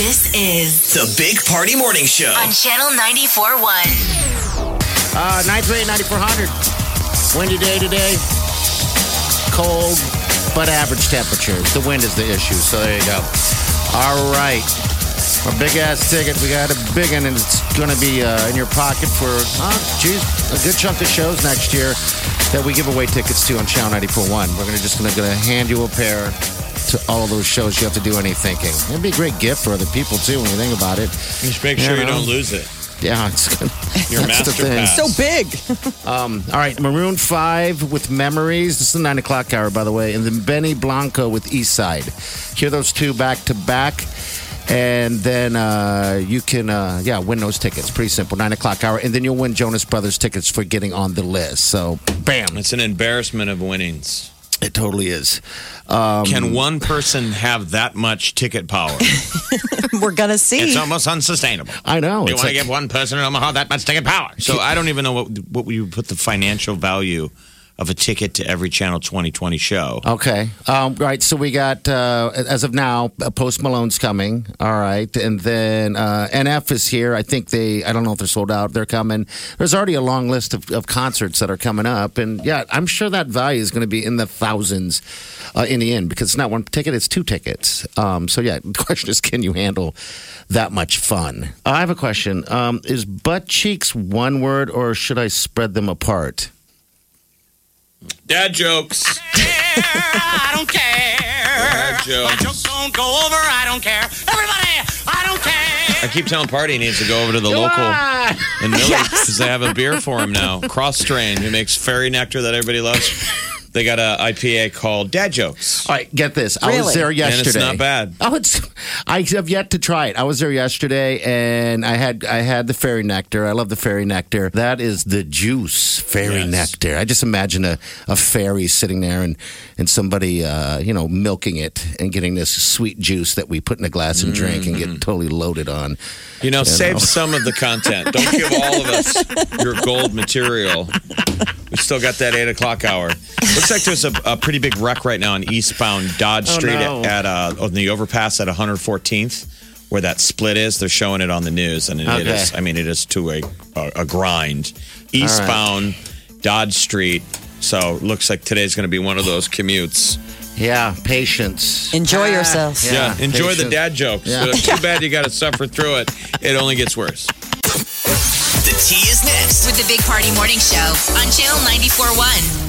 This is The Big Party Morning Show. on Channel 94.1. Uh, 938 9400. Windy day today. Cold, but average temperatures. The wind is the issue, so there you go. All right. Our big ass ticket. We got a big one, and it's going to be uh, in your pocket for, uh, geez, a good chunk of shows next year that we give away tickets to on Channel 941. We're gonna just going to hand you a pair to all of those shows. You have to do any thinking. It'd be a great gift for other people, too, when you think about it. Just make sure you know? don't lose it. Yeah, it's good. Your That's the master thing. pass. So big. All right, Maroon 5 with Memories. This is the 9 o'clock hour, by the way. And then Benny Blanco with East Side. Hear those two back to back. And then uh, you can, uh, yeah, win those tickets. Pretty simple. 9 o'clock hour. And then you'll win Jonas Brothers tickets for getting on the list. So, bam. It's an embarrassment of winnings. It totally is. Um, Can one person have that much ticket power? We're going to see. It's almost unsustainable. I know. You want to like- give one person in Omaha that much ticket power. So I don't even know what what you put the financial value of a ticket to every Channel 2020 show. Okay. Um, right. So we got, uh, as of now, uh, Post Malone's coming. All right. And then uh, NF is here. I think they, I don't know if they're sold out. They're coming. There's already a long list of, of concerts that are coming up. And yeah, I'm sure that value is going to be in the thousands uh, in the end because it's not one ticket, it's two tickets. Um, so yeah, the question is can you handle that much fun? I have a question. Um, is butt cheeks one word or should I spread them apart? Dad jokes. I don't care. Dad My jokes. jokes don't go over. I don't care. Everybody, I don't care. I keep telling Party he needs to go over to the local in Millie because they have a beer for him now. Kros Strain, who makes fairy nectar that everybody loves. They got a IPA called Dad Jokes. All right, get this. I was Really? there And yesterday. it's not bad. Oh, it's. I have yet to try it. I was there yesterday, and I had I had the fairy nectar. I love the fairy nectar. That is the juice, fairy Yes. nectar. I just imagine a, a fairy sitting there and and somebody uh, you know milking it and getting this sweet juice that we put in a glass and drink and get totally loaded on. You know, save know. some of the content. Don't give all of us your gold material. We still got that eight o'clock hour. Looks like there's a, a pretty big wreck right now on eastbound Dodge Oh, Street no. at uh, on the overpass at 114th, where that split is. They're showing it on the news, and it Okay. is. I mean, it is to a a, a grind. Eastbound Dodge Street. So looks like today's going to be one of those commutes. Yeah, patience. Enjoy yourself. Yeah, enjoy the dad jokes. Yeah. Too bad you got to suffer through it. It only gets worse. The tea is next. With the Big Party Morning Show on Channel 94.1.